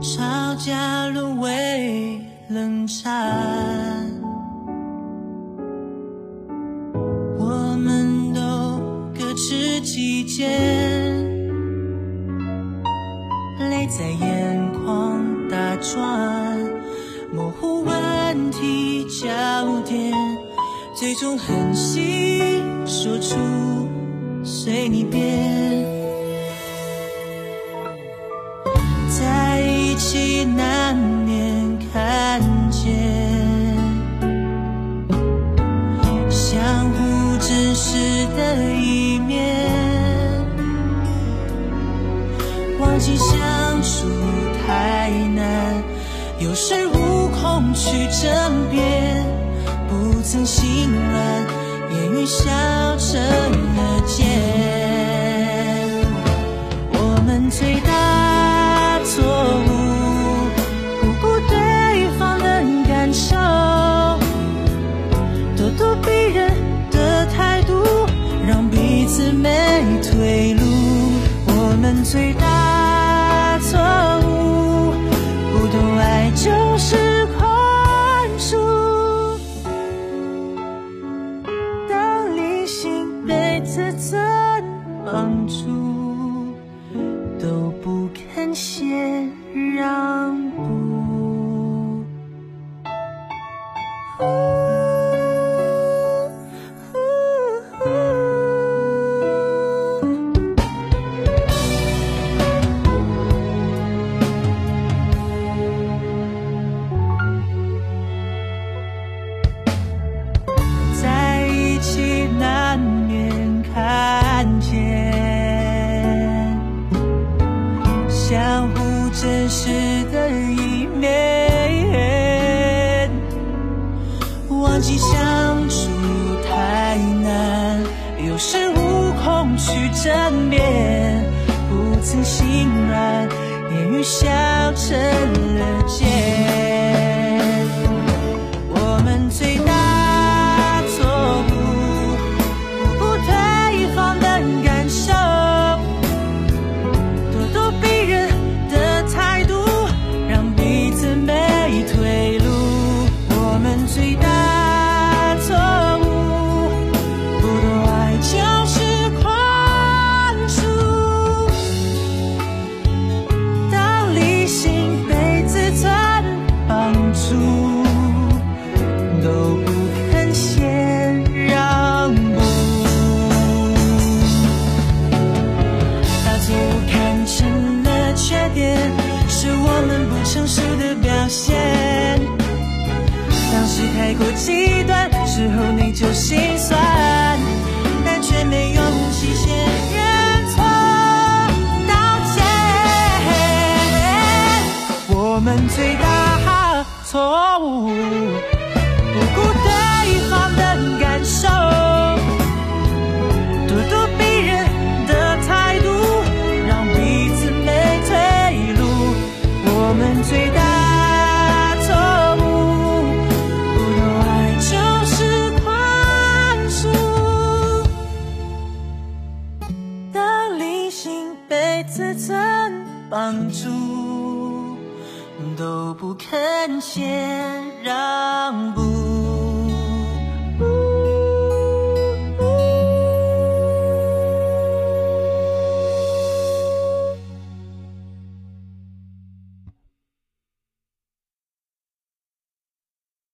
吵架沦为冷战，我们都各持己见，泪在眼眶打转，模糊问题焦点，最终狠心说出随你便。忘记相处太难，有恃无恐去争辩，不曾心软，言语笑成了茧。我们最大错误，不顾对方的感受，咄咄逼人的态度，让彼此没退路。我们最大心。红去争辩，不曾心软，言语笑成了茧。点，是我们不成熟的表现。当时太过极端，事后你就心酸，但却没勇气先认错道歉。我们最大错误，不顾对方的感受。性被自尊绑住，都不肯先让步。